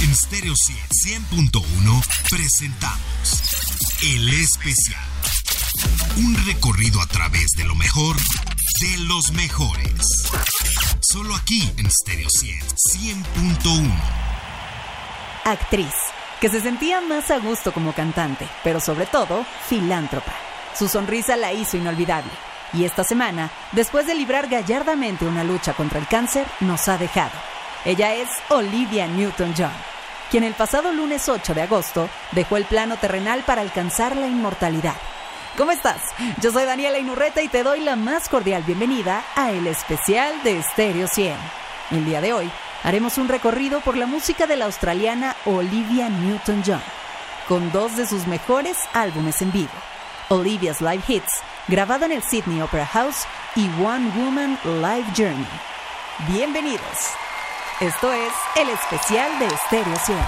En Stereo 100.1 presentamos El Especial. Un recorrido a través de lo mejor de los mejores. Solo aquí en Stereo 100.1. Actriz, que se sentía más a gusto como cantante, pero sobre todo filántropa. Su sonrisa la hizo inolvidable. Y esta semana, después de librar gallardamente una lucha contra el cáncer, nos ha dejado. Ella es Olivia Newton-John, quien el pasado lunes 8 de agosto dejó el plano terrenal para alcanzar la inmortalidad. ¿Cómo estás? Yo soy Daniela Inurreta y te doy la más cordial bienvenida a el especial de Stereo 100. El día de hoy haremos un recorrido por la música de la australiana Olivia Newton-John, con dos de sus mejores álbumes en vivo, Olivia's Live Hits, grabado en el Sydney Opera House, y One Woman Live Journey. Bienvenidos. Esto es el especial de Stereo 100.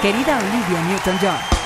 Querida Olivia Newton-John.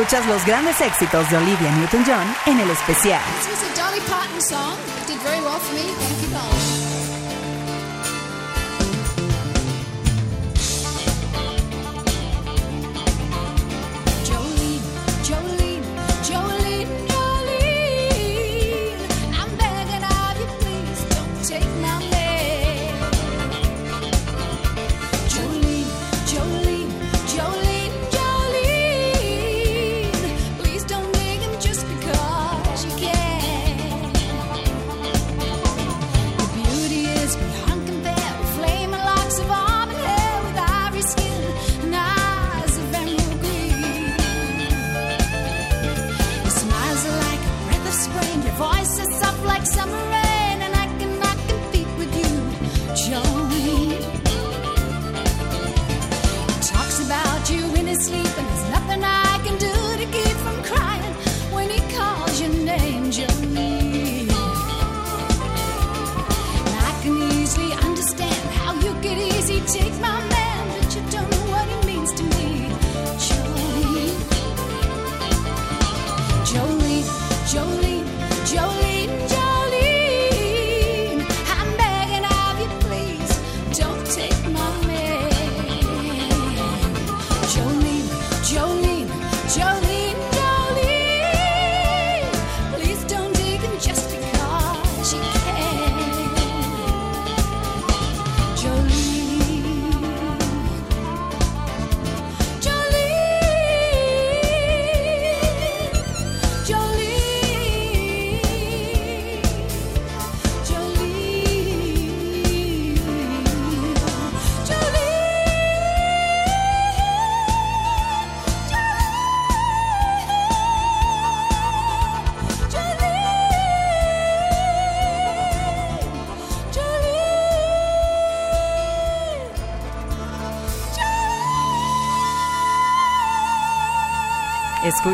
Escuchas los grandes éxitos de Olivia Newton-John en el especial.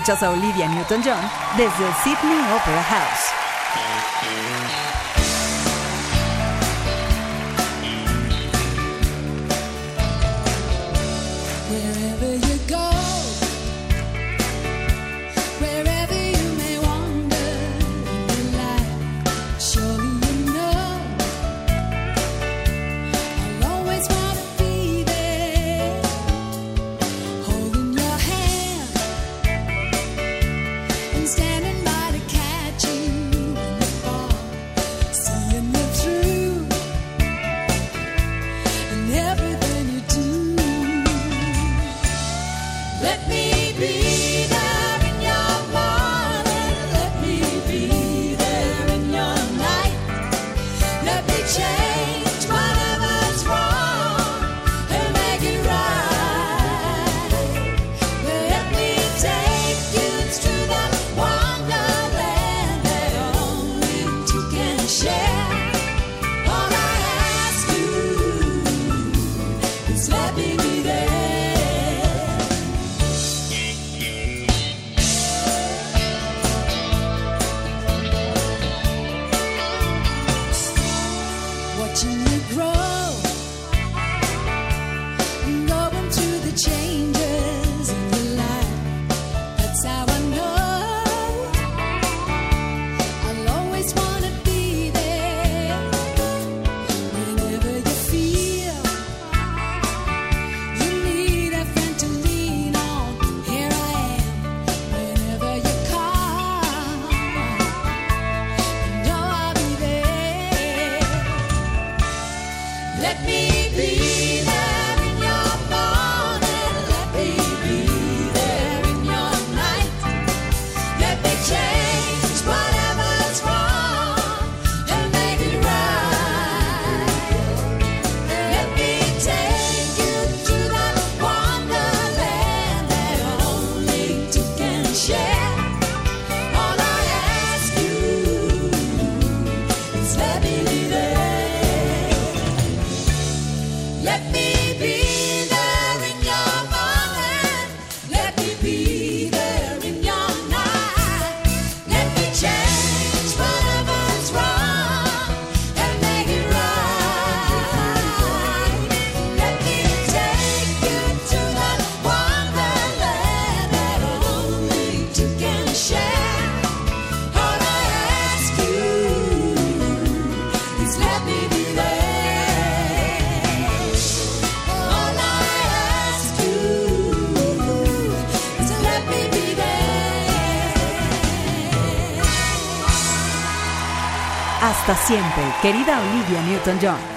Escuchas a Olivia Newton-John desde el Sydney Opera House. wherever you querida Olivia Newton-John.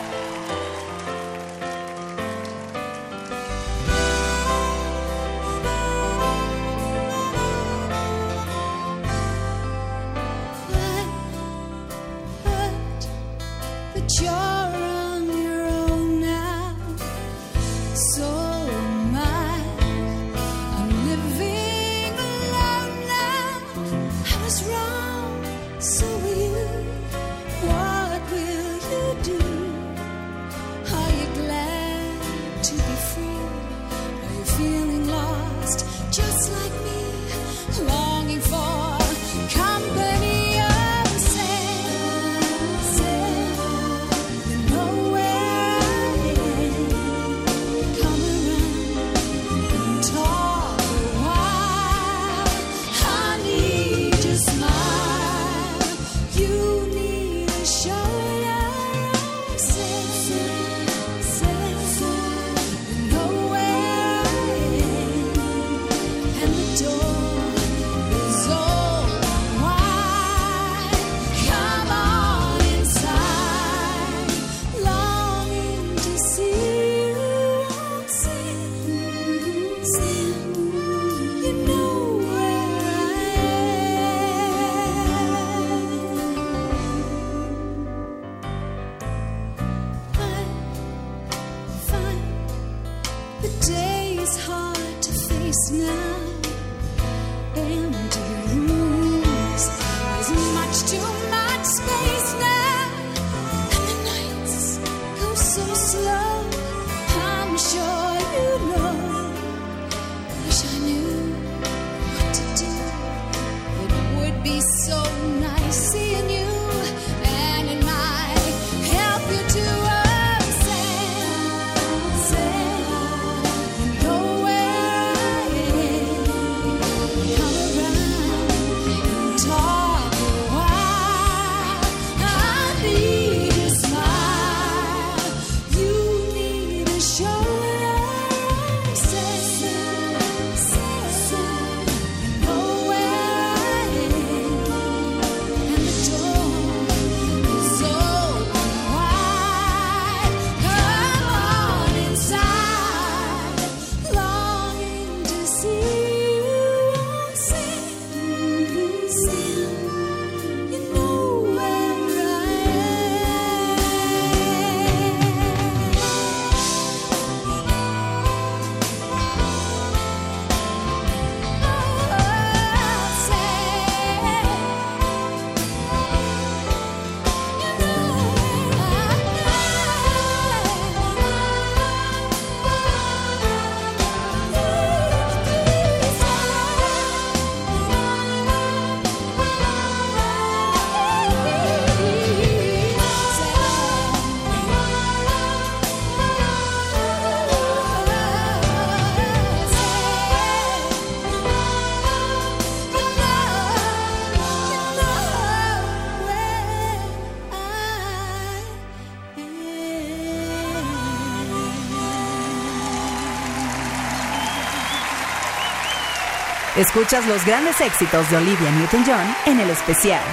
Escuchas los grandes éxitos de Olivia Newton-John en el especial.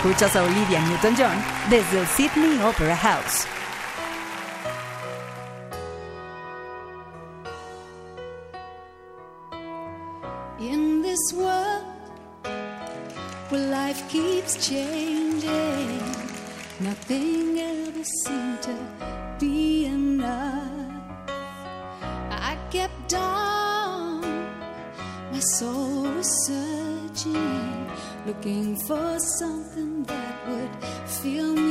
Escuchas a Olivia Newton-John desde el Sydney Opera House. Something that would fill me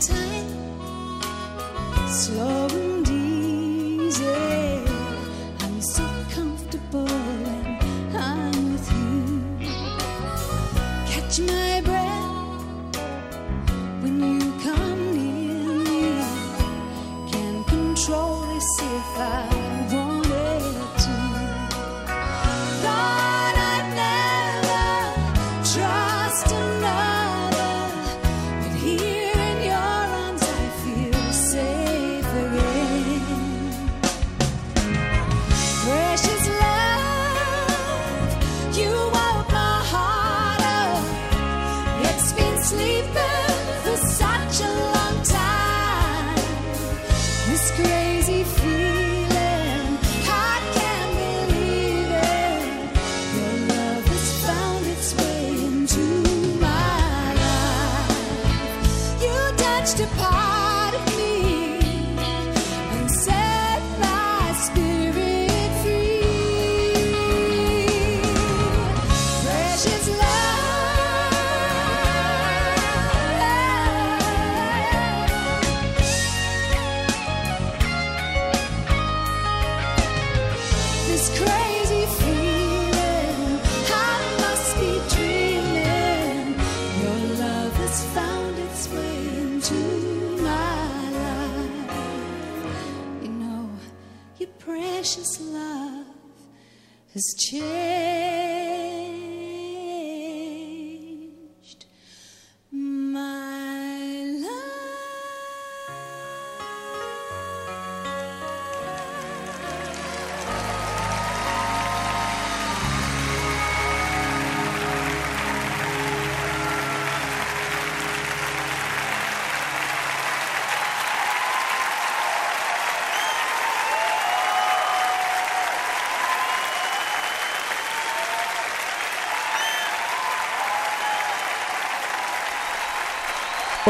time, precious love has changed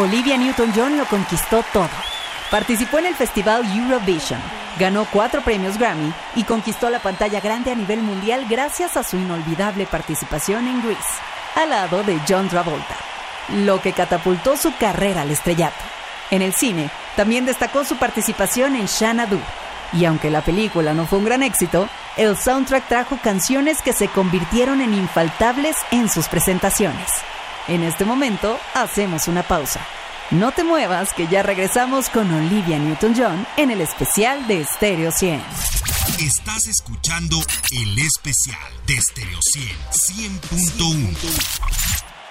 Olivia Newton-John lo conquistó todo. Participó en el festival Eurovision, ganó cuatro premios Grammy y conquistó la pantalla grande a nivel mundial gracias a su inolvidable participación en Grease, al lado de John Travolta, lo que catapultó su carrera al estrellato. En el cine, también destacó su participación en Xanadu, y aunque la película no fue un gran éxito, el soundtrack trajo canciones que se convirtieron en infaltables en sus presentaciones. En este momento, hacemos una pausa. No te muevas, que ya regresamos con Olivia Newton-John en el especial de Stereo 100. Estás escuchando el especial de Stereo 100 100.1.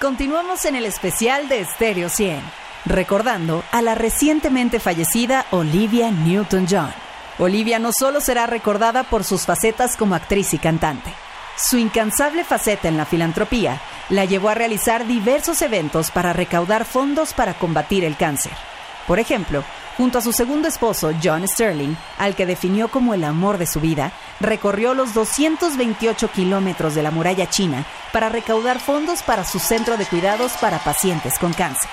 Continuamos en el especial de Stereo 100, recordando a la recientemente fallecida Olivia Newton-John. Olivia no solo será recordada por sus facetas como actriz y cantante. Su incansable faceta en la filantropía la llevó a realizar diversos eventos para recaudar fondos para combatir el cáncer. Por ejemplo, junto a su segundo esposo, John Sterling, al que definió como el amor de su vida, recorrió los 228 kilómetros de la muralla china para recaudar fondos para su centro de cuidados para pacientes con cáncer.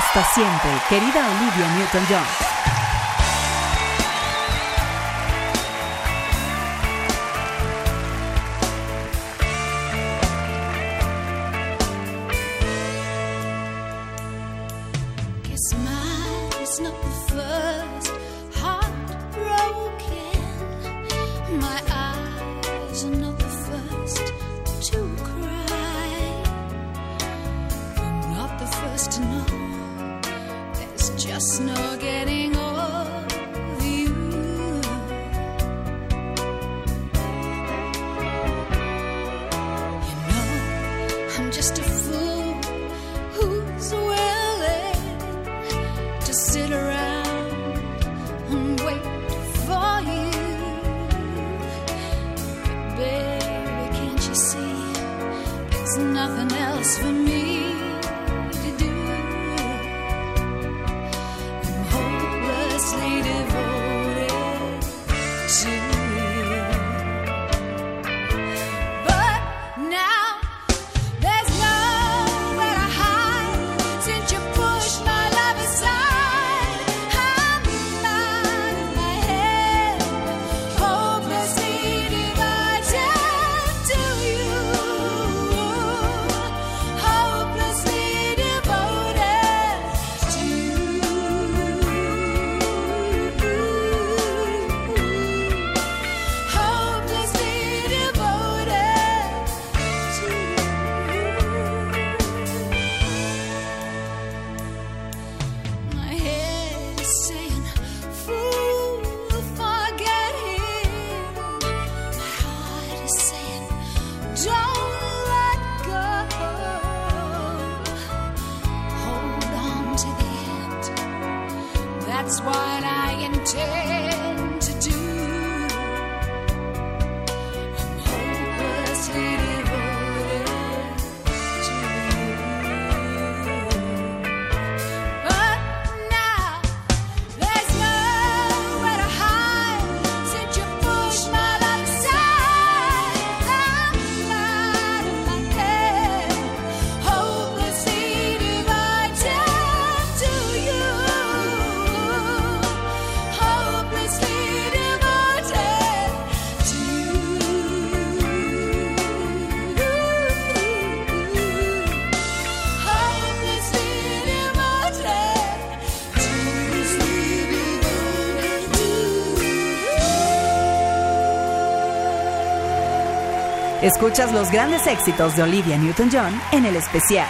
Hasta siempre, querida Olivia Newton-John. Escuchas los grandes éxitos de Olivia Newton-John en el especial.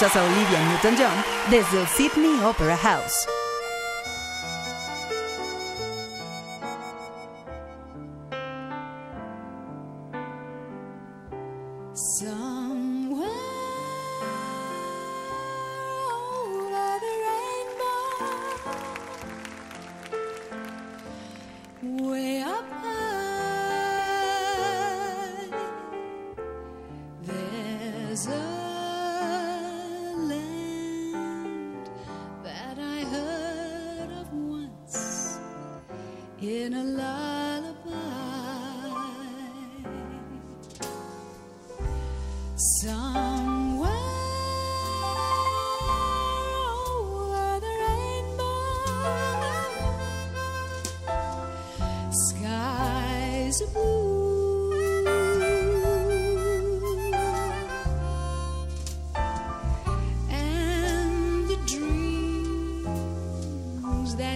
Escuchas a Olivia Newton-John desde el Sydney Opera House.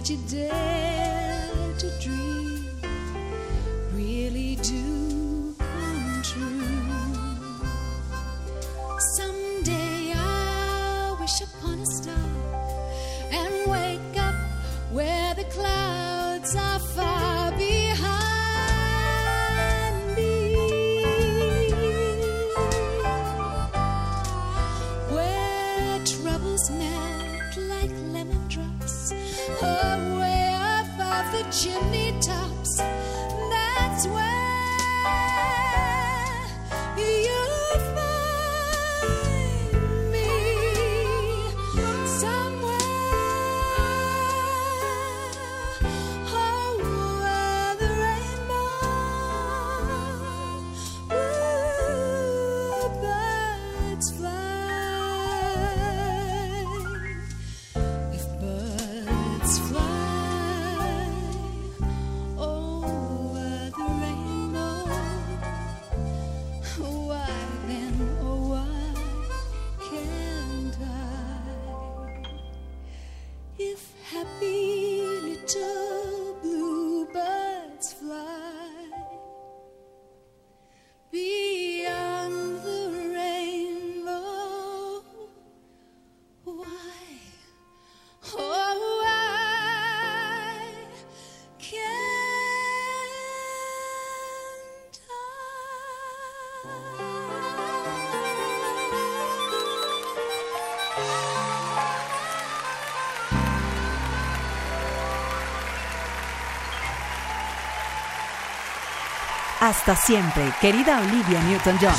That you dare Hasta siempre, querida Olivia Newton-John.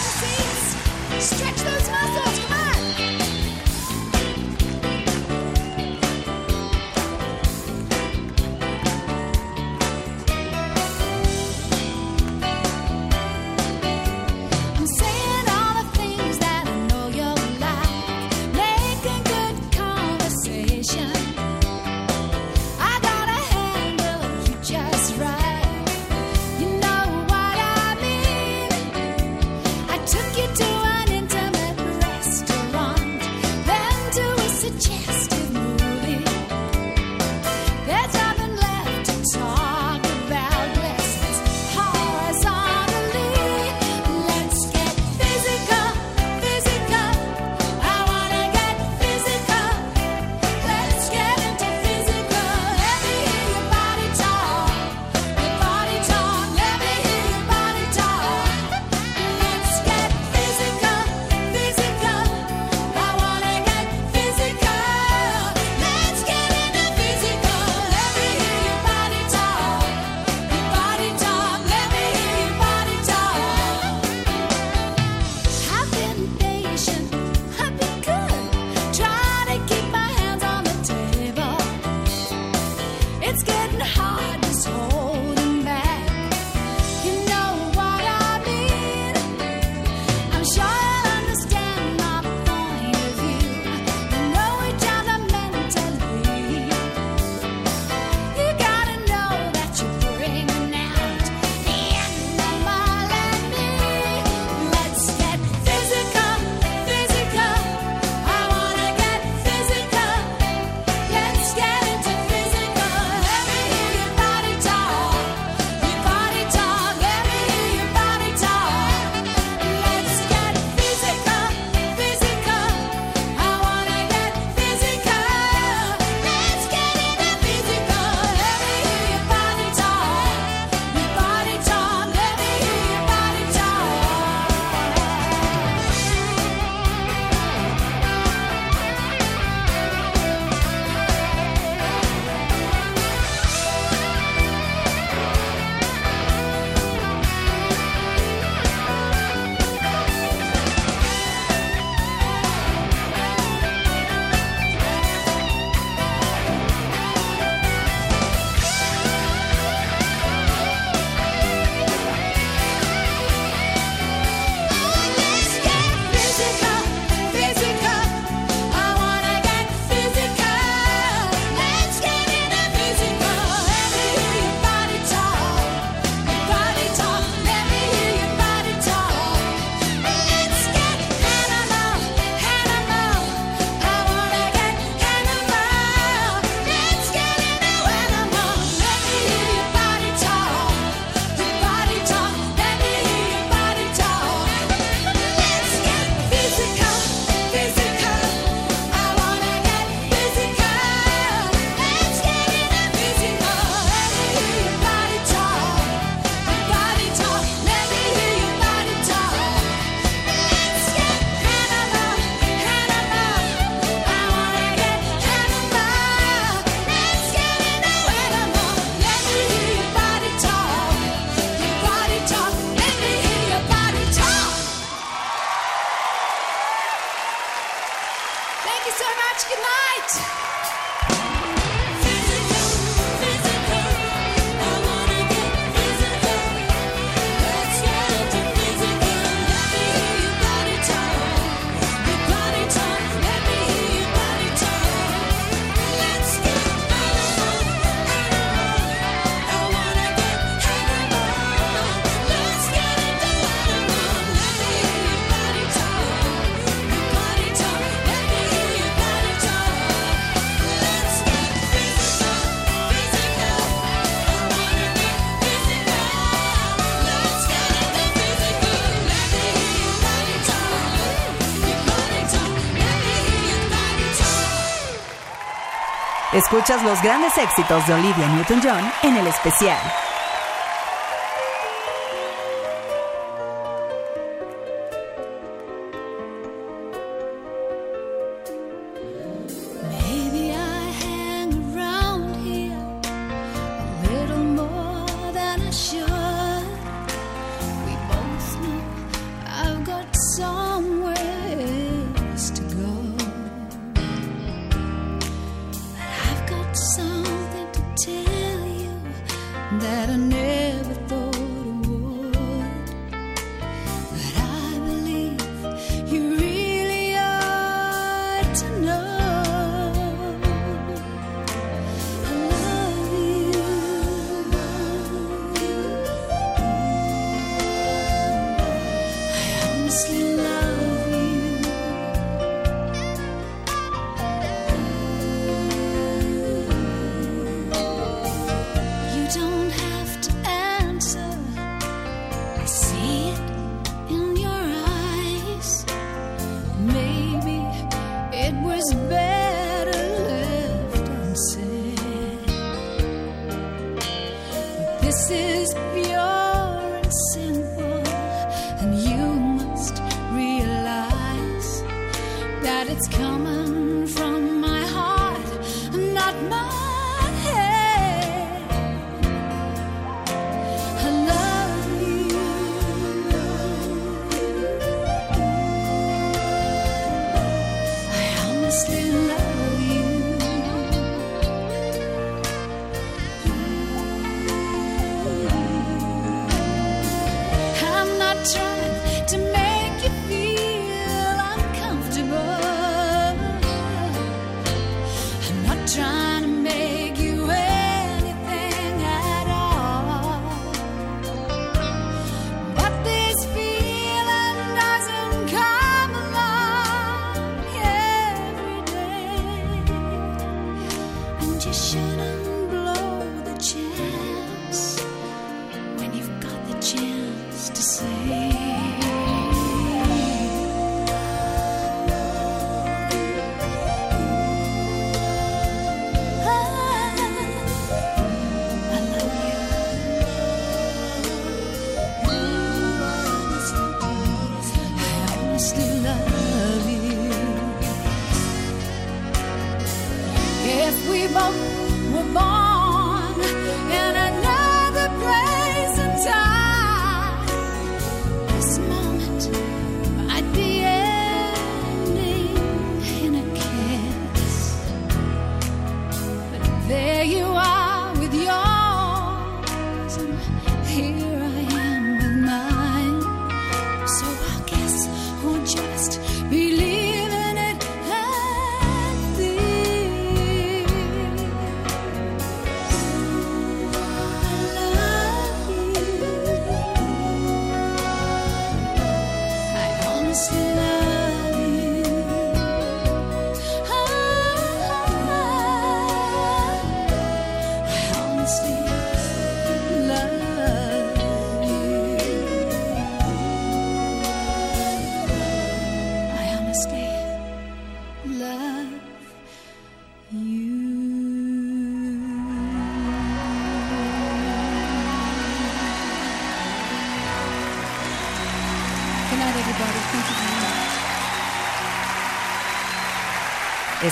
Escuchas los grandes éxitos de Olivia Newton-John en el especial. This is pure and simple, and you must realize that it's coming.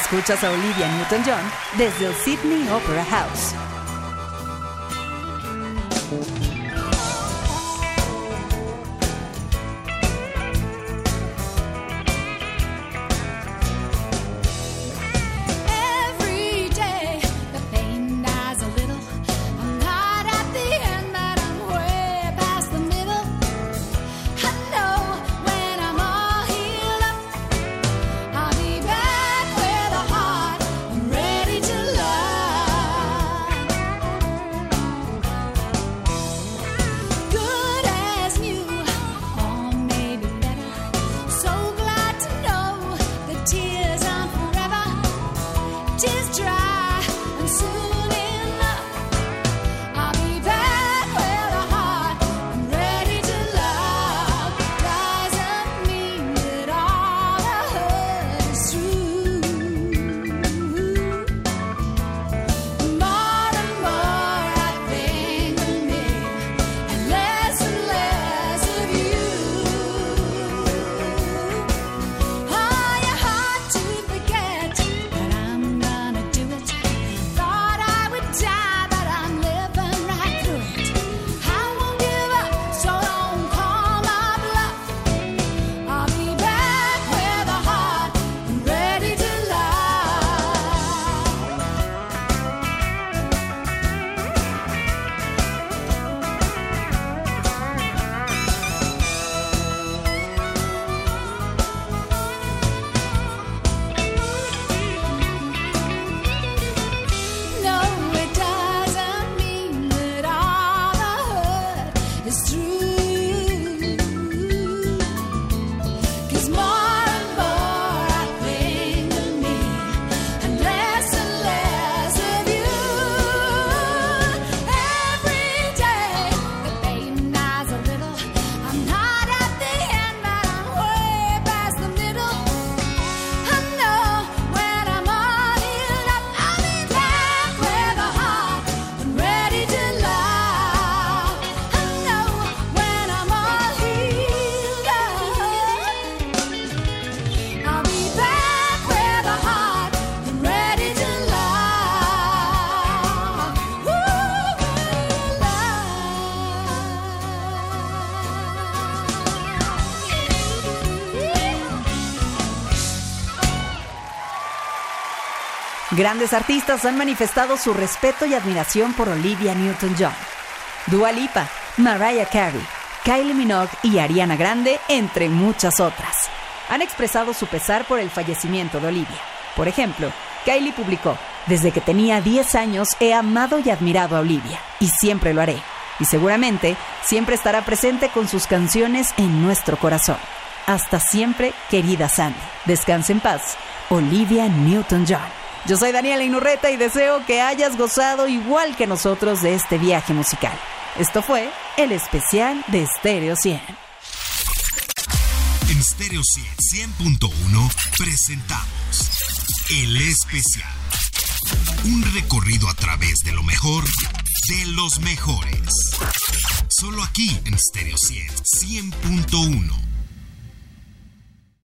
Escuchas a Olivia Newton-John desde el Sydney Opera House. Grandes artistas han manifestado su respeto y admiración por Olivia Newton-John. Dua Lipa, Mariah Carey, Kylie Minogue y Ariana Grande, entre muchas otras. Han expresado su pesar por el fallecimiento de Olivia. Por ejemplo, Kylie publicó, desde que tenía 10 años he amado y admirado a Olivia, y siempre lo haré. Y seguramente siempre estará presente con sus canciones en nuestro corazón. Hasta siempre, querida Sandy. Descanse en paz. Olivia Newton-John. Yo soy Daniela Inurreta y deseo que hayas gozado igual que nosotros de este viaje musical. Esto fue el especial de Stereo 100. En Stereo 100.1 presentamos El Especial. Un recorrido a través de lo mejor de los mejores. Solo aquí en Stereo 100.1.